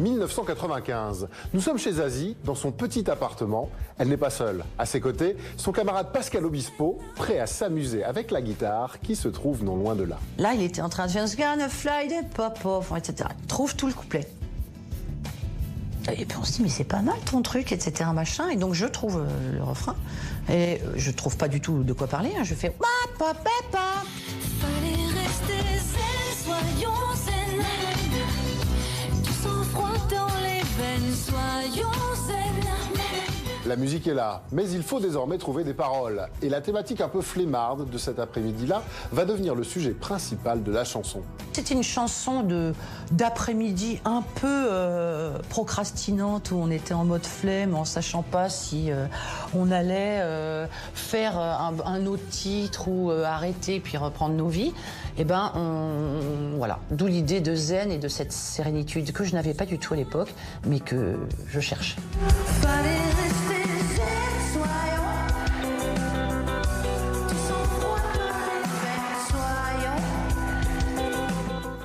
1995. Nous sommes chez Zazie, dans son petit appartement. Elle n'est pas seule. À ses côtés, son camarade Pascal Obispo, prêt à s'amuser avec la guitare qui se trouve non loin de là. Là, il était en train de faire Gonna fly the pop off, etc. Il trouve tout le couplet. Et puis on se dit, mais c'est pas mal ton truc, etc. Machin. Et donc je trouve euh, le refrain. Et euh, je trouve pas du tout de quoi parler. hein. Je fais. Fallait rester zen, soyons les veines, soyons zen. La musique est là, mais il faut désormais trouver des paroles. Et la thématique un peu flemmarde de cet après-midi-là va devenir le sujet principal de la chanson. C'était une chanson de d'après-midi un peu euh, procrastinante où on était en mode flemme, en sachant pas si euh, on allait euh, faire un, un autre titre ou euh, arrêter puis reprendre nos vies. Et ben on, voilà, d'où l'idée de zen et de cette sérénitude que je n'avais pas du tout à l'époque, mais que je cherchais. Fallait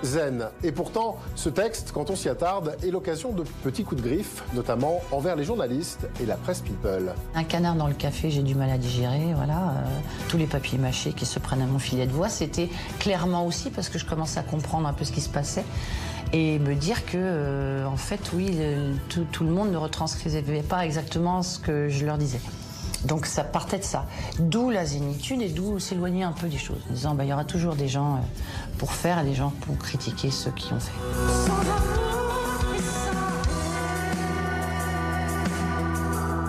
Zen. Et pourtant, ce texte, quand on s'y attarde, est l'occasion de petits coups de griffe, notamment envers les journalistes et la presse people. Un canard dans le café, j'ai du mal à digérer. Voilà, Euh, tous les papiers mâchés qui se prennent à mon filet de voix, c'était clairement aussi parce que je commençais à comprendre un peu ce qui se passait et me dire que, euh, en fait, oui, tout le monde ne retranscrivait pas exactement ce que je leur disais. Donc ça partait de ça. D'où la zénitude et d'où s'éloigner un peu des choses. En disant, bah, il y aura toujours des gens euh, pour faire et des gens pour critiquer ceux qui ont fait.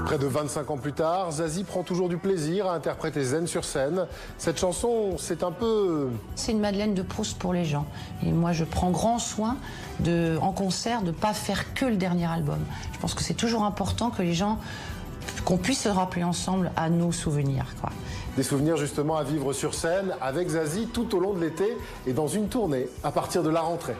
Près de 25 ans plus tard, Zazie prend toujours du plaisir à interpréter Zen sur scène. Cette chanson, c'est un peu... C'est une Madeleine de Proust pour les gens. Et moi, je prends grand soin de, en concert de pas faire que le dernier album. Je pense que c'est toujours important que les gens, qu'on puisse se rappeler ensemble à nos souvenirs. Quoi. Des souvenirs justement à vivre sur scène avec Zazie tout au long de l'été et dans une tournée à partir de la rentrée.